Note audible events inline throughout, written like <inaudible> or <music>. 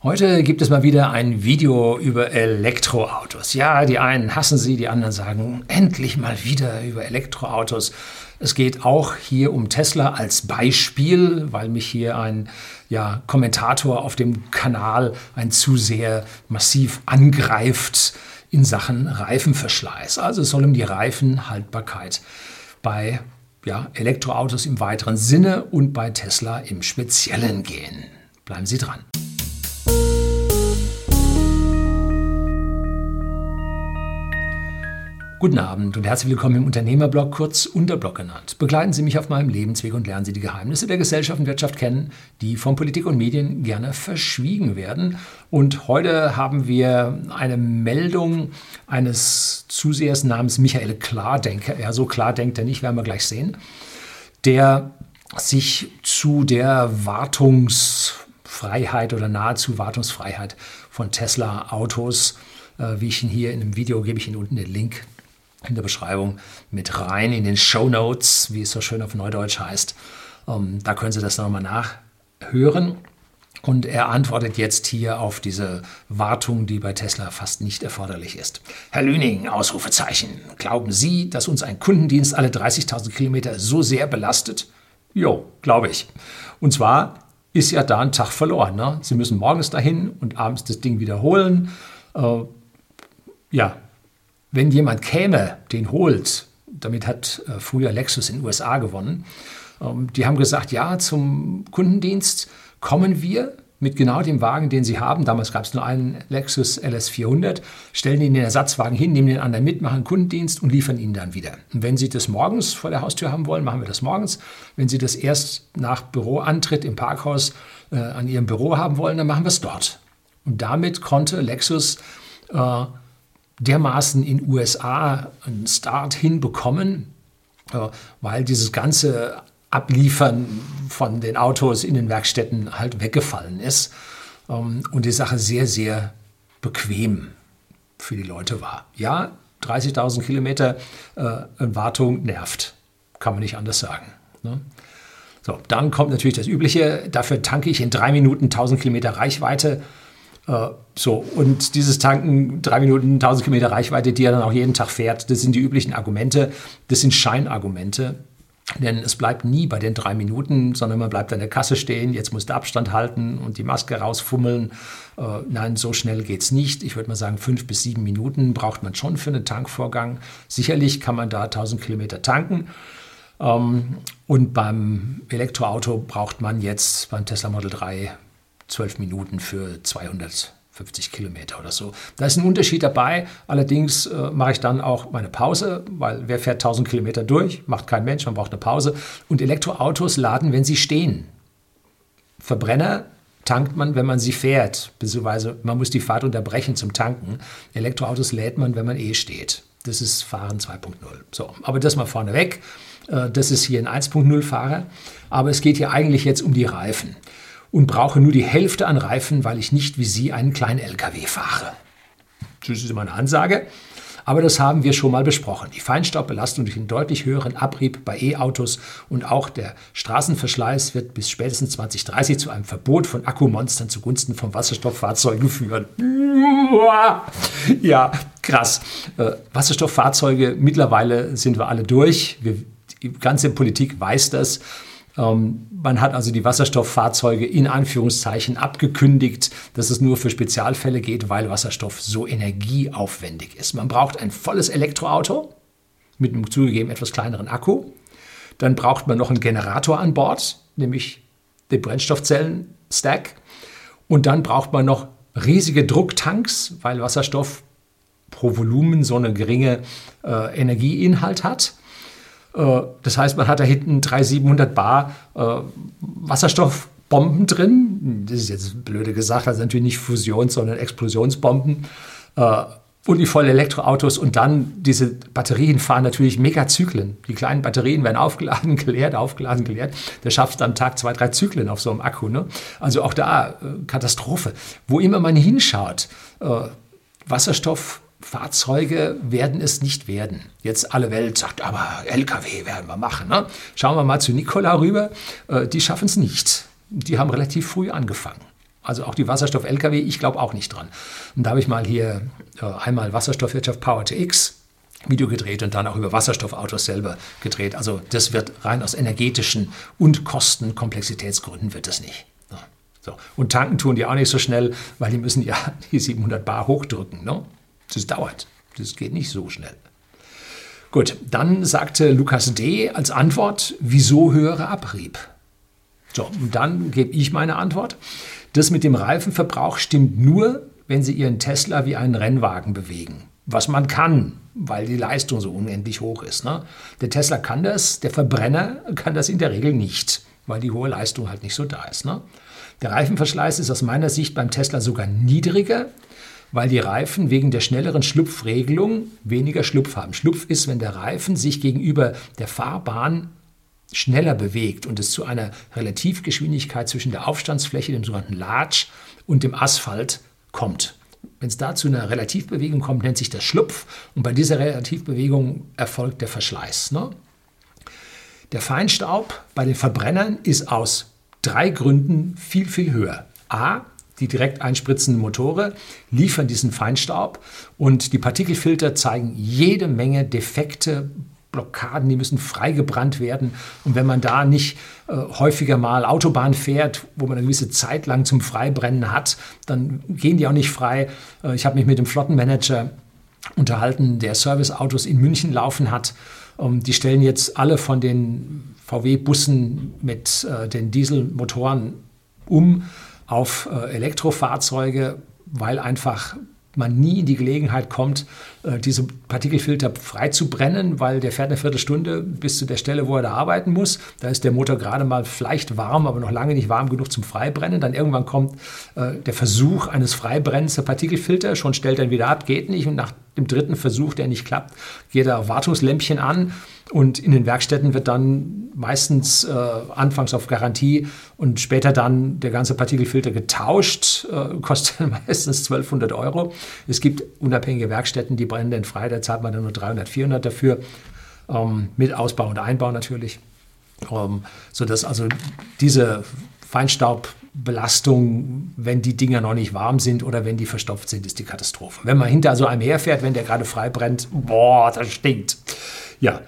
Heute gibt es mal wieder ein Video über Elektroautos. Ja, die einen hassen sie, die anderen sagen endlich mal wieder über Elektroautos. Es geht auch hier um Tesla als Beispiel, weil mich hier ein ja, Kommentator auf dem Kanal ein zu sehr massiv angreift in Sachen Reifenverschleiß. Also es soll um die Reifenhaltbarkeit bei ja, Elektroautos im weiteren Sinne und bei Tesla im Speziellen gehen. Bleiben Sie dran. Guten Abend und herzlich willkommen im Unternehmerblog, kurz Unterblog genannt. Begleiten Sie mich auf meinem Lebensweg und lernen Sie die Geheimnisse der Gesellschaft und Wirtschaft kennen, die von Politik und Medien gerne verschwiegen werden. Und heute haben wir eine Meldung eines Zusehers namens Michael Klardenker. Er so klar denkt er nicht, werden wir gleich sehen. Der sich zu der Wartungsfreiheit oder nahezu Wartungsfreiheit von Tesla-Autos, äh, wie ich ihn hier in dem Video, gebe ich Ihnen unten den Link in der Beschreibung mit rein, in den Show Notes, wie es so schön auf Neudeutsch heißt. Ähm, da können Sie das nochmal nachhören. Und er antwortet jetzt hier auf diese Wartung, die bei Tesla fast nicht erforderlich ist. Herr Lüning, Ausrufezeichen. Glauben Sie, dass uns ein Kundendienst alle 30.000 Kilometer so sehr belastet? Jo, glaube ich. Und zwar ist ja da ein Tag verloren. Ne? Sie müssen morgens dahin und abends das Ding wiederholen. Äh, ja, wenn jemand käme, den holt, damit hat äh, früher Lexus in den USA gewonnen, ähm, die haben gesagt, ja, zum Kundendienst kommen wir mit genau dem Wagen, den sie haben. Damals gab es nur einen Lexus LS400, stellen ihn den Ersatzwagen hin, nehmen den anderen mit, machen Kundendienst und liefern ihn dann wieder. Und wenn Sie das morgens vor der Haustür haben wollen, machen wir das morgens. Wenn Sie das erst nach Büroantritt im Parkhaus äh, an Ihrem Büro haben wollen, dann machen wir es dort. Und damit konnte Lexus äh, dermaßen in USA einen Start hinbekommen, äh, weil dieses ganze Abliefern von den Autos in den Werkstätten halt weggefallen ist ähm, und die Sache sehr, sehr bequem für die Leute war. Ja, 30.000 Kilometer äh, Wartung nervt, kann man nicht anders sagen. Ne? So, dann kommt natürlich das Übliche. Dafür tanke ich in drei Minuten 1000 Kilometer Reichweite. Äh, so, und dieses Tanken, drei Minuten, 1000 Kilometer Reichweite, die er dann auch jeden Tag fährt, das sind die üblichen Argumente, das sind Scheinargumente. Denn es bleibt nie bei den drei Minuten, sondern man bleibt an der Kasse stehen, jetzt muss der Abstand halten und die Maske rausfummeln. Äh, nein, so schnell geht es nicht. Ich würde mal sagen, fünf bis sieben Minuten braucht man schon für einen Tankvorgang. Sicherlich kann man da 1000 Kilometer tanken. Ähm, und beim Elektroauto braucht man jetzt beim Tesla Model 3 zwölf Minuten für 250 Kilometer oder so. Da ist ein Unterschied dabei. Allerdings äh, mache ich dann auch meine Pause, weil wer fährt 1000 Kilometer durch? Macht kein Mensch, man braucht eine Pause. Und Elektroautos laden, wenn sie stehen. Verbrenner tankt man, wenn man sie fährt, beziehungsweise man muss die Fahrt unterbrechen zum Tanken. Elektroautos lädt man, wenn man eh steht. Das ist Fahren 2.0. So, aber das mal vorneweg. Äh, das ist hier ein 1.0 Fahrer. Aber es geht hier eigentlich jetzt um die Reifen und brauche nur die Hälfte an Reifen, weil ich nicht wie Sie einen kleinen LKW fahre. Das ist immer eine Ansage. Aber das haben wir schon mal besprochen. Die Feinstaubbelastung durch einen deutlich höheren Abrieb bei E-Autos und auch der Straßenverschleiß wird bis spätestens 2030 zu einem Verbot von Akkumonstern zugunsten von Wasserstofffahrzeugen führen. Ja, krass. Äh, Wasserstofffahrzeuge, mittlerweile sind wir alle durch. Wir, die ganze Politik weiß das. Ähm, man hat also die Wasserstofffahrzeuge in Anführungszeichen abgekündigt, dass es nur für Spezialfälle geht, weil Wasserstoff so energieaufwendig ist. Man braucht ein volles Elektroauto mit einem zugegeben etwas kleineren Akku. Dann braucht man noch einen Generator an Bord, nämlich den Brennstoffzellen-Stack. Und dann braucht man noch riesige Drucktanks, weil Wasserstoff pro Volumen so eine geringe äh, Energieinhalt hat. Äh, das heißt, man hat da hinten 3700 Bar äh, Wasserstoffbomben drin. Das ist jetzt blöde gesagt, also natürlich nicht Fusions-, sondern Explosionsbomben. Äh, und die volle Elektroautos und dann diese Batterien fahren natürlich Megazyklen. Die kleinen Batterien werden aufgeladen, <laughs> geleert, aufgeladen, geleert. Der schafft am Tag zwei, drei Zyklen auf so einem Akku. Ne? Also auch da Katastrophe. Wo immer man hinschaut, Wasserstoff Fahrzeuge werden es nicht werden. Jetzt alle Welt sagt, aber LKW werden wir machen. Ne? Schauen wir mal zu Nikola rüber. Äh, die schaffen es nicht. Die haben relativ früh angefangen. Also auch die Wasserstoff-Lkw, ich glaube auch nicht dran. Und da habe ich mal hier äh, einmal Wasserstoffwirtschaft Power to X Video gedreht und dann auch über Wasserstoffautos selber gedreht. Also das wird rein aus energetischen und Kostenkomplexitätsgründen wird das nicht. So. Und tanken tun die auch nicht so schnell, weil die müssen ja die 700 Bar hochdrücken. Ne? Das dauert. Das geht nicht so schnell. Gut, dann sagte Lukas D. als Antwort, wieso höhere Abrieb? So, und dann gebe ich meine Antwort. Das mit dem Reifenverbrauch stimmt nur, wenn Sie Ihren Tesla wie einen Rennwagen bewegen. Was man kann, weil die Leistung so unendlich hoch ist. Ne? Der Tesla kann das, der Verbrenner kann das in der Regel nicht, weil die hohe Leistung halt nicht so da ist. Ne? Der Reifenverschleiß ist aus meiner Sicht beim Tesla sogar niedriger, weil die Reifen wegen der schnelleren Schlupfregelung weniger Schlupf haben. Schlupf ist, wenn der Reifen sich gegenüber der Fahrbahn schneller bewegt und es zu einer Relativgeschwindigkeit zwischen der Aufstandsfläche, dem sogenannten Large, und dem Asphalt kommt. Wenn es da zu einer Relativbewegung kommt, nennt sich das Schlupf und bei dieser Relativbewegung erfolgt der Verschleiß. Ne? Der Feinstaub bei den Verbrennern ist aus drei Gründen viel, viel höher. A, die direkt einspritzenden Motore liefern diesen Feinstaub und die Partikelfilter zeigen jede Menge defekte Blockaden, die müssen freigebrannt werden. Und wenn man da nicht äh, häufiger mal Autobahn fährt, wo man eine gewisse Zeit lang zum Freibrennen hat, dann gehen die auch nicht frei. Äh, ich habe mich mit dem Flottenmanager unterhalten, der Serviceautos in München laufen hat. Ähm, die stellen jetzt alle von den VW-Bussen mit äh, den Dieselmotoren um auf äh, Elektrofahrzeuge, weil einfach man nie in die Gelegenheit kommt, äh, diese Partikelfilter frei zu brennen, weil der fährt eine Viertelstunde bis zu der Stelle, wo er da arbeiten muss. Da ist der Motor gerade mal vielleicht warm, aber noch lange nicht warm genug zum Freibrennen. Dann irgendwann kommt äh, der Versuch eines Freibrennens der Partikelfilter, schon stellt er ihn wieder ab, geht nicht. Und nach dem dritten Versuch, der nicht klappt, geht er Wartungslämpchen an und in den Werkstätten wird dann meistens äh, anfangs auf Garantie und später dann der ganze Partikelfilter getauscht, äh, kostet <laughs> meistens 1200 Euro. Es gibt unabhängige Werkstätten, die brennen den frei, da zahlt man dann nur 300, 400 dafür, ähm, mit Ausbau und Einbau natürlich. Ähm, sodass also diese Feinstaubbelastung, wenn die Dinger noch nicht warm sind oder wenn die verstopft sind, ist die Katastrophe. Wenn man hinter so einem herfährt, wenn der gerade frei brennt, boah, das stinkt. Ja,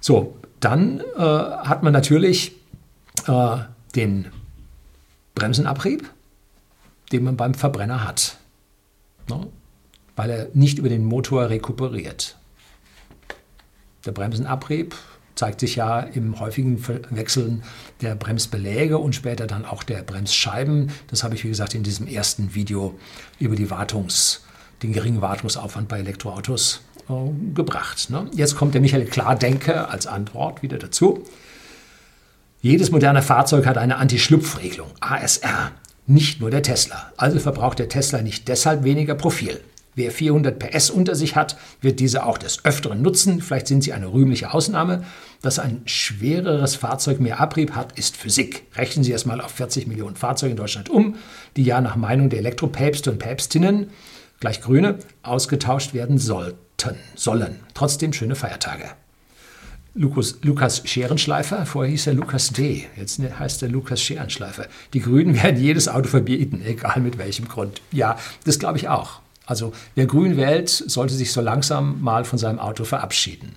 so, dann äh, hat man natürlich äh, den Bremsenabrieb, den man beim Verbrenner hat, ne? weil er nicht über den Motor rekuperiert. Der Bremsenabrieb zeigt sich ja im häufigen Wechseln der Bremsbeläge und später dann auch der Bremsscheiben. Das habe ich, wie gesagt, in diesem ersten Video über die Wartungs, den geringen Wartungsaufwand bei Elektroautos äh, gebracht. Ne? Jetzt kommt der Michael Klardenker als Antwort wieder dazu. Jedes moderne Fahrzeug hat eine Anti-Schlupfregelung, ASR, nicht nur der Tesla. Also verbraucht der Tesla nicht deshalb weniger Profil. Wer 400 PS unter sich hat, wird diese auch des Öfteren nutzen. Vielleicht sind sie eine rühmliche Ausnahme. Dass ein schwereres Fahrzeug mehr Abrieb hat, ist Physik. Rechnen Sie erstmal auf 40 Millionen Fahrzeuge in Deutschland um, die ja nach Meinung der Elektropäpste und Päpstinnen, gleich Grüne, ausgetauscht werden sollten sollen. Trotzdem schöne Feiertage. Lukas, Lukas Scherenschleifer, vorher hieß er Lukas D., jetzt heißt er Lukas Scherenschleifer. Die Grünen <laughs> werden jedes Auto verbieten, egal mit welchem Grund. Ja, das glaube ich auch. Also wer grün wählt, sollte sich so langsam mal von seinem Auto verabschieden.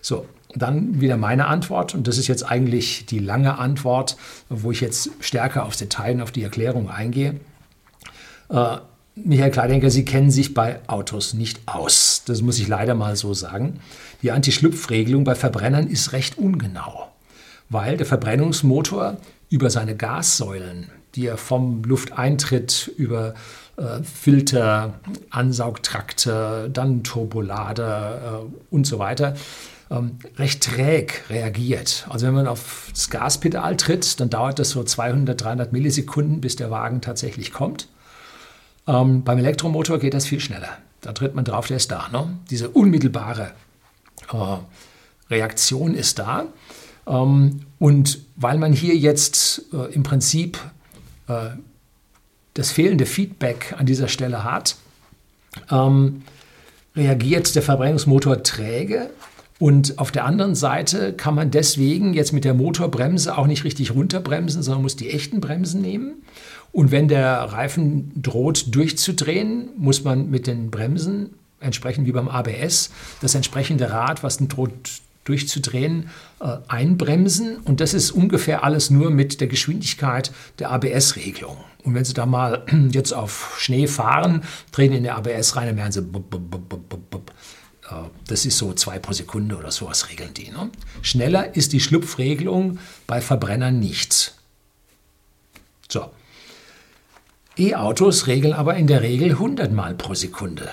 So, dann wieder meine Antwort, und das ist jetzt eigentlich die lange Antwort, wo ich jetzt stärker aufs Detail und auf die Erklärung eingehe. Äh, Michael Kleidenker, Sie kennen sich bei Autos nicht aus. Das muss ich leider mal so sagen. Die Anti-Schlupfregelung bei Verbrennern ist recht ungenau, weil der Verbrennungsmotor über seine Gassäulen, die er vom Lufteintritt über Filter, Ansaugtrakte, dann Turbolader äh, und so weiter, ähm, recht träg reagiert. Also wenn man auf das Gaspedal tritt, dann dauert das so 200, 300 Millisekunden, bis der Wagen tatsächlich kommt. Ähm, beim Elektromotor geht das viel schneller. Da tritt man drauf, der ist da. Ne? Diese unmittelbare äh, Reaktion ist da. Ähm, und weil man hier jetzt äh, im Prinzip äh, das fehlende Feedback an dieser Stelle hat, ähm, reagiert der Verbrennungsmotor träge Und auf der anderen Seite kann man deswegen jetzt mit der Motorbremse auch nicht richtig runterbremsen, sondern muss die echten Bremsen nehmen. Und wenn der Reifen droht durchzudrehen, muss man mit den Bremsen, entsprechend wie beim ABS, das entsprechende Rad, was droht durchzudrehen, äh, einbremsen. Und das ist ungefähr alles nur mit der Geschwindigkeit der ABS-Regelung. Und wenn Sie da mal <clears throat> jetzt auf Schnee fahren, drehen in der ABS rein, dann werden Sie bub, bub, bub, das ist so zwei pro Sekunde oder sowas regeln die. Ne? Schneller ist die Schlupfregelung bei Verbrennern nicht. So. E-Autos regeln aber in der Regel 100 Mal pro Sekunde.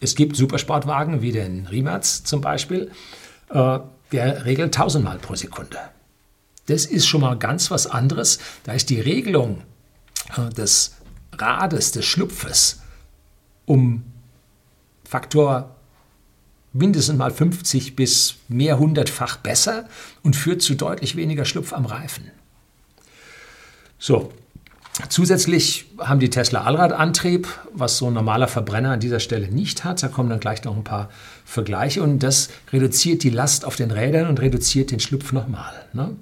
Es gibt Supersportwagen wie den Rimac zum Beispiel, äh, der regelt 1000 Mal pro Sekunde. Das ist schon mal ganz was anderes. Da ist die Regelung äh, des Rades, des Schlupfes um Faktor mindestens mal 50 bis mehr hundertfach besser und führt zu deutlich weniger Schlupf am Reifen. So, zusätzlich haben die Tesla Allradantrieb, was so ein normaler Verbrenner an dieser Stelle nicht hat. Da kommen dann gleich noch ein paar Vergleiche und das reduziert die Last auf den Rädern und reduziert den Schlupf nochmal. Ne?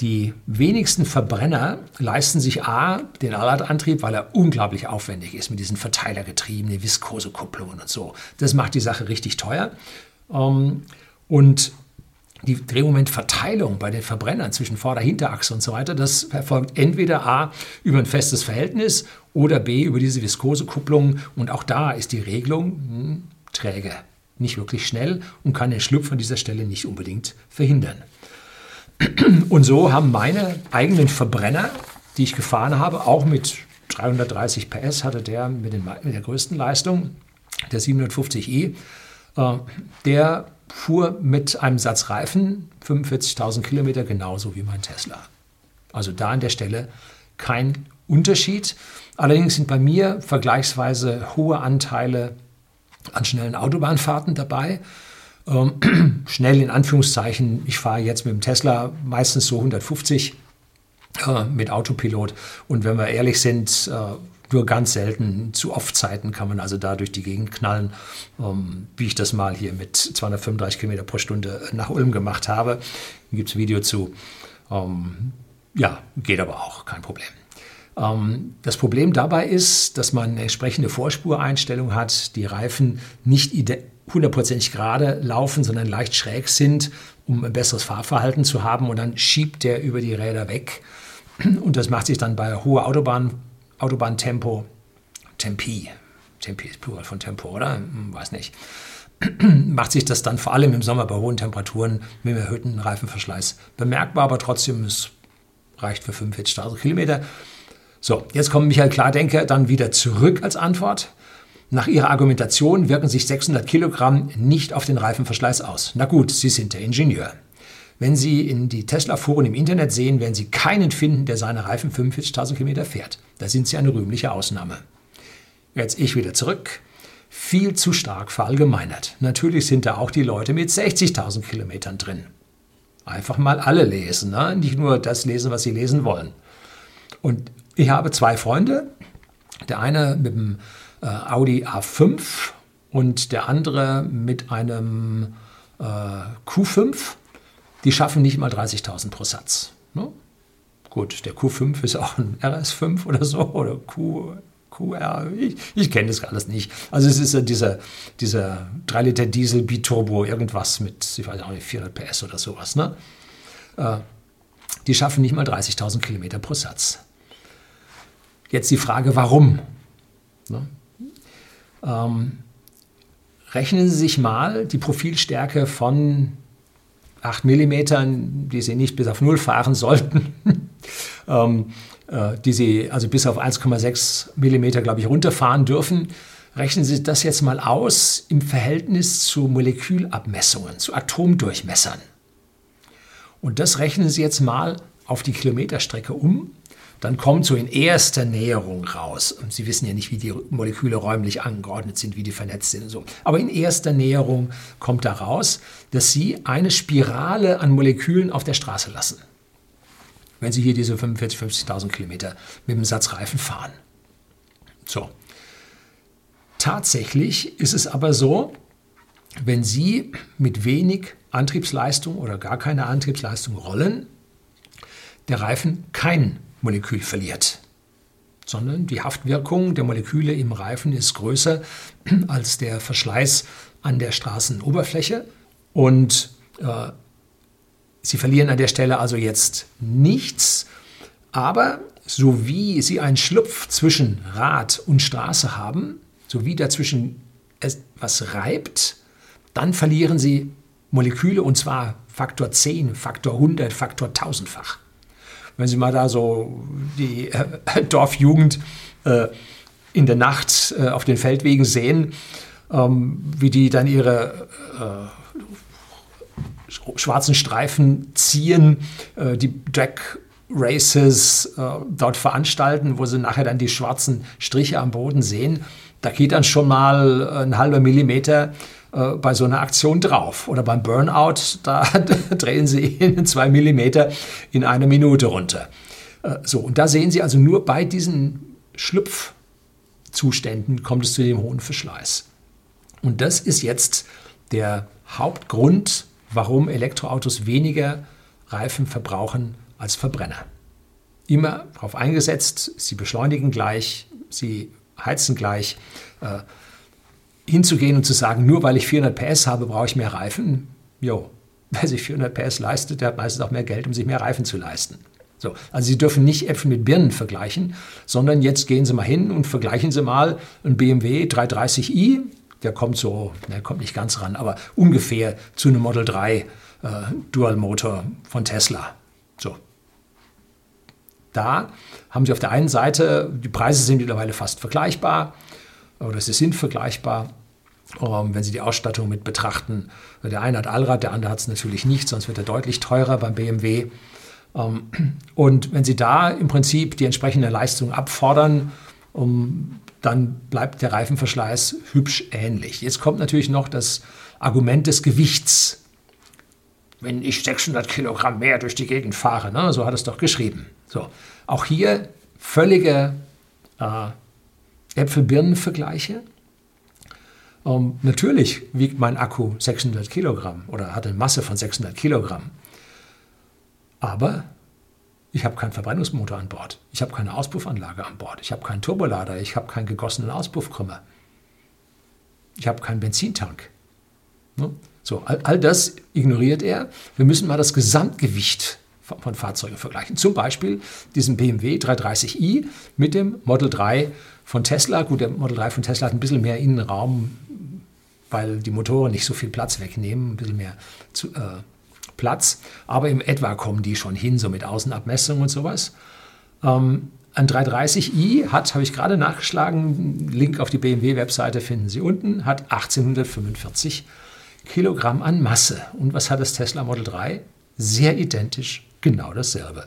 Die wenigsten Verbrenner leisten sich A, den Allradantrieb, weil er unglaublich aufwendig ist mit diesen Verteilergetrieben, Viskosekupplungen und so. Das macht die Sache richtig teuer. Ähm, und die Drehmomentverteilung bei den Verbrennern zwischen Vorder-, Hinterachse und so weiter, das erfolgt entweder A über ein festes Verhältnis oder B über diese Viskosekupplung. Und auch da ist die Regelung hm, träge, nicht wirklich schnell und kann den Schlupf an dieser Stelle nicht unbedingt verhindern. Und so haben meine eigenen Verbrenner, die ich gefahren habe, auch mit 330 PS hatte der mit, den, mit der größten Leistung, der 750i, äh, der fuhr mit einem Satz Reifen 45.000 Kilometer genauso wie mein Tesla. Also da an der Stelle kein Unterschied. Allerdings sind bei mir vergleichsweise hohe Anteile an schnellen Autobahnfahrten dabei. Ähm, <clears throat> schnell in Anführungszeichen, ich fahre jetzt mit dem Tesla meistens so 150 äh, mit Autopilot. Und wenn wir ehrlich sind, äh, nur ganz selten, zu oft Zeiten kann man also da durch die Gegend knallen, ähm, wie ich das mal hier mit 235 Kilometer pro Stunde nach Ulm gemacht habe. Gibt es ein Video zu. Ähm, ja, geht aber auch, kein Problem. Ähm, das Problem dabei ist, dass man eine entsprechende Vorspureinstellung hat, die Reifen nicht hundertprozentig gerade laufen, sondern leicht schräg sind, um ein besseres Fahrverhalten zu haben. Und dann schiebt der über die Räder weg. Und das macht sich dann bei hoher Autobahn, Autobahntempo, Tempi, Tempi ist Plural von Tempo, oder? Hm, weiß nicht. <clears throat> macht sich das dann vor allem im Sommer bei hohen Temperaturen mit einem erhöhten Reifenverschleiß bemerkbar, aber trotzdem, es reicht für 45.000 Kilometer. So, jetzt kommt Michael Klardenker dann wieder zurück als Antwort. Nach ihrer Argumentation wirken sich 600 Kilogramm nicht auf den Reifenverschleiß aus. Na gut, Sie sind der Ingenieur. Wenn Sie in die Tesla-Foren im Internet sehen, werden Sie keinen finden, der seine Reifen 45.000 Kilometer fährt. Da sind Sie eine rühmliche Ausnahme. Jetzt ich wieder zurück. Viel zu stark verallgemeinert. Natürlich sind da auch die Leute mit 60.000 Kilometern drin. Einfach mal alle lesen, ne? nicht nur das lesen, was Sie lesen wollen. Und ich habe zwei Freunde. Der eine mit dem äh, Audi A5 und der andere mit einem äh, Q5. Die schaffen nicht mal 30.000 pro Satz. Ne? Gut, der Q5 ist auch ein RS5 oder so oder Q, QR. Ich, ich kenne das alles nicht. Also es ist ja dieser, dieser 3 Liter Diesel Biturbo, irgendwas mit, ich weiß auch nicht, 400 PS oder sowas. Ne? Äh, die schaffen nicht mal 30.000 Kilometer pro Satz. Jetzt die Frage, warum? Ne? Ähm, rechnen Sie sich mal die Profilstärke von 8 mm, die Sie nicht bis auf 0 fahren sollten, <laughs> ähm, äh, die Sie also bis auf 1,6 mm, glaube ich, runterfahren dürfen. Rechnen Sie das jetzt mal aus im Verhältnis zu Molekülabmessungen, zu Atomdurchmessern. Und das rechnen Sie jetzt mal auf die Kilometerstrecke um dann kommt so in erster Näherung raus. Und Sie wissen ja nicht, wie die Moleküle räumlich angeordnet sind, wie die vernetzt sind und so. Aber in erster Näherung kommt da raus, dass Sie eine Spirale an Molekülen auf der Straße lassen. Wenn Sie hier diese 45.000, 50.000 Kilometer mit dem Satzreifen fahren. So. Tatsächlich ist es aber so, wenn Sie mit wenig Antriebsleistung oder gar keine Antriebsleistung rollen, der Reifen kein Molekül verliert, sondern die Haftwirkung der Moleküle im Reifen ist größer <clears throat> als der Verschleiß an der Straßenoberfläche und äh, Sie verlieren an der Stelle also jetzt nichts, aber so wie Sie einen Schlupf zwischen Rad und Straße haben, so wie dazwischen etwas reibt, dann verlieren Sie Moleküle und zwar Faktor 10, Faktor 100, Faktor 1000-fach. Wenn Sie mal da so die äh, <laughs> Dorfjugend äh, in der Nacht äh, auf den Feldwegen sehen, ähm, wie die dann ihre äh, schwarzen Streifen ziehen, äh, die Drag Races äh, dort veranstalten, wo sie nachher dann die schwarzen Striche am Boden sehen. Da geht dann schon mal ein halber Millimeter äh, bei so einer Aktion drauf. Oder beim Burnout, <laughs> da <laughs> drehen sie in zwei Millimeter in einer Minute runter. Äh, so, und da sehen Sie also nur bei diesen Schlupfzuständen kommt es zu dem hohen Verschleiß. Und das ist jetzt der Hauptgrund, warum Elektroautos weniger Reifen verbrauchen als Verbrenner. Immer darauf eingesetzt, sie beschleunigen gleich, sie heizen gleich. Äh, hinzugehen und zu sagen, nur weil ich 400 PS habe, brauche ich mehr Reifen. Jo, wer sich 400 PS leistet, der hat meistens auch mehr Geld, um sich mehr Reifen zu leisten. So, also Sie dürfen nicht Äpfel mit Birnen vergleichen, sondern jetzt gehen Sie mal hin und vergleichen Sie mal einen BMW 330i, der kommt so, der kommt nicht ganz ran, aber ungefähr zu einem Model 3 äh, Dual Motor von Tesla. So. Da haben Sie auf der einen Seite, die Preise sind mittlerweile fast vergleichbar oder sie sind vergleichbar. Ähm, wenn Sie die Ausstattung mit betrachten, der eine hat Allrad, der andere hat es natürlich nicht, sonst wird er deutlich teurer beim BMW. Ähm, und wenn Sie da im Prinzip die entsprechende Leistung abfordern, dann bleibt der Reifenverschleiß hübsch ähnlich. Jetzt kommt natürlich noch das Argument des Gewichts. Wenn ich 600 Kilogramm mehr durch die Gegend fahre, ne, so hat es doch geschrieben. So, auch hier völlige äh, Äpfel-Birnen-Vergleiche. Ähm, natürlich wiegt mein Akku 600 Kilogramm oder hat eine Masse von 600 Kilogramm. Aber ich habe keinen Verbrennungsmotor an Bord. Ich habe keine Auspuffanlage an Bord. Ich habe keinen Turbolader. Ich habe keinen gegossenen Auspuffkrümmer. Ich habe keinen Benzintank. Ne? So, all, all das ignoriert er. Wir müssen mal das Gesamtgewicht von Fahrzeugen vergleichen. Zum Beispiel diesen BMW 330i mit dem Model 3 von Tesla. Gut, der Model 3 von Tesla hat ein bisschen mehr Innenraum, weil die Motoren nicht so viel Platz wegnehmen, ein bisschen mehr zu, äh, Platz. Aber im etwa kommen die schon hin, so mit Außenabmessung und sowas. Ähm, ein 330i hat, habe ich gerade nachgeschlagen, Link auf die BMW-Webseite finden Sie unten, hat 1845 Kilogramm an Masse. Und was hat das Tesla Model 3? Sehr identisch genau dasselbe.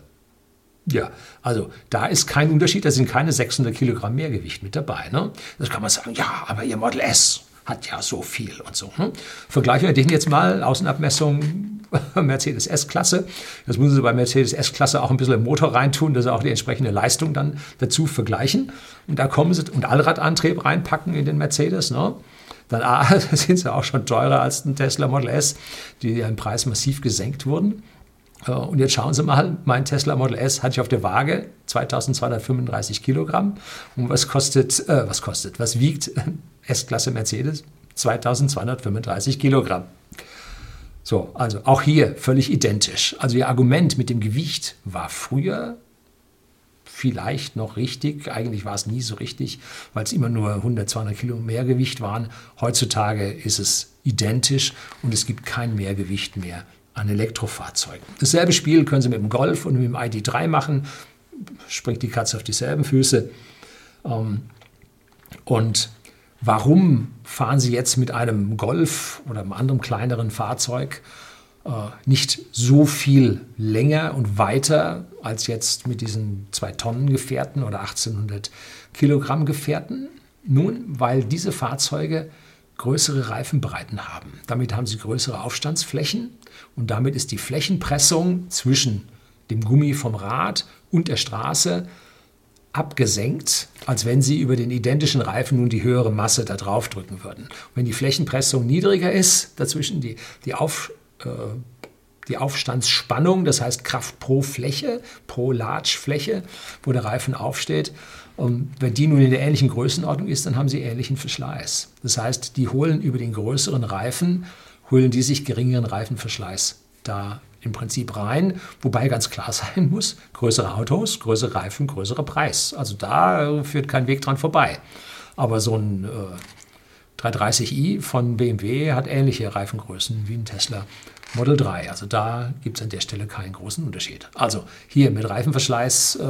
Ja, also da ist kein Unterschied, da sind keine 600 Kilogramm Mehrgewicht mit dabei. Ne? Das kann man sagen, ja, aber Ihr Model S hat ja so viel und so. Ne? Vergleichen wir den jetzt mal, Außenabmessung <laughs> Mercedes S-Klasse. Das müssen Sie bei Mercedes S-Klasse auch ein bisschen im Motor reintun, dass Sie auch die entsprechende Leistung dann dazu vergleichen. Und da kommen Sie und Allradantrieb reinpacken in den Mercedes. Ne? Dann <laughs> A, sind sie auch schon teurer als ein Tesla Model S, die ja im Preis massiv gesenkt wurden. Äh, und jetzt schauen Sie mal, mein Tesla Model S hatte ich auf der Waage 2235 Kilogramm. Und was kostet, äh, was kostet, was wiegt S-Klasse Mercedes? 2235 Kilogramm. So, also auch hier völlig identisch. Also Ihr Argument mit dem Gewicht war früher vielleicht noch richtig. Eigentlich war es nie so richtig, weil es immer nur 100, 200 Kilo mehr Gewicht waren. Heutzutage ist es identisch und es gibt kein Mehrgewicht mehr an Elektrofahrzeugen. Dasselbe Spiel können Sie mit dem Golf und mit dem ID3 machen. Springt die Katze auf dieselben Füße. Ähm, und warum fahren Sie jetzt mit einem Golf oder einem anderen kleineren Fahrzeug äh, nicht so viel länger und weiter als jetzt mit diesen 2 Tonnen Gefährten oder 1800 Kilogramm Gefährten? Nun, weil diese Fahrzeuge größere Reifenbreiten haben. Damit haben sie größere Aufstandsflächen und damit ist die Flächenpressung zwischen dem Gummi vom Rad und der Straße abgesenkt, als wenn Sie über den identischen Reifen nun die höhere Masse da drauf drücken würden. Und wenn die Flächenpressung niedriger ist, dazwischen die, die, Auf, äh, die Aufstandsspannung, das heißt Kraft pro Fläche, pro Large-Fläche, wo der Reifen aufsteht, und wenn die nun in der ähnlichen Größenordnung ist, dann haben sie ähnlichen Verschleiß. Das heißt, die holen über den größeren Reifen, holen die sich geringeren Reifenverschleiß da im Prinzip rein, wobei ganz klar <laughs> sein muss, größere Autos, größere Reifen, größerer Preis. Also da führt kein Weg dran vorbei. Aber so ein äh, 330i von BMW hat ähnliche Reifengrößen wie ein Tesla Model 3. Also da gibt es an der Stelle keinen großen Unterschied. Also hier mit Reifenverschleiß äh,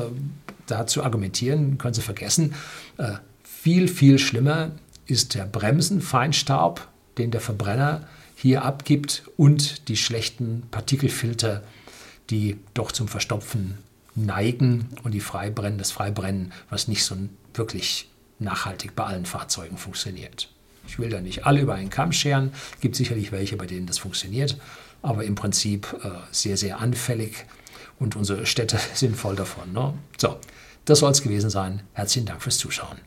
da zu argumentieren, können Sie vergessen. Äh, viel, viel schlimmer ist der Bremsenfeinstaub, den der Verbrenner hier abgibt und die schlechten Partikelfilter, die doch zum Verstopfen neigen und die Freibrennen, das Freibrennen, was nicht so wirklich nachhaltig bei allen Fahrzeugen funktioniert. Ich will da nicht alle über einen Kamm scheren, es gibt sicherlich welche, bei denen das funktioniert, aber im Prinzip äh, sehr, sehr anfällig und unsere Städte <laughs> sind voll davon. Ne? So, das soll es gewesen sein. Herzlichen Dank fürs Zuschauen.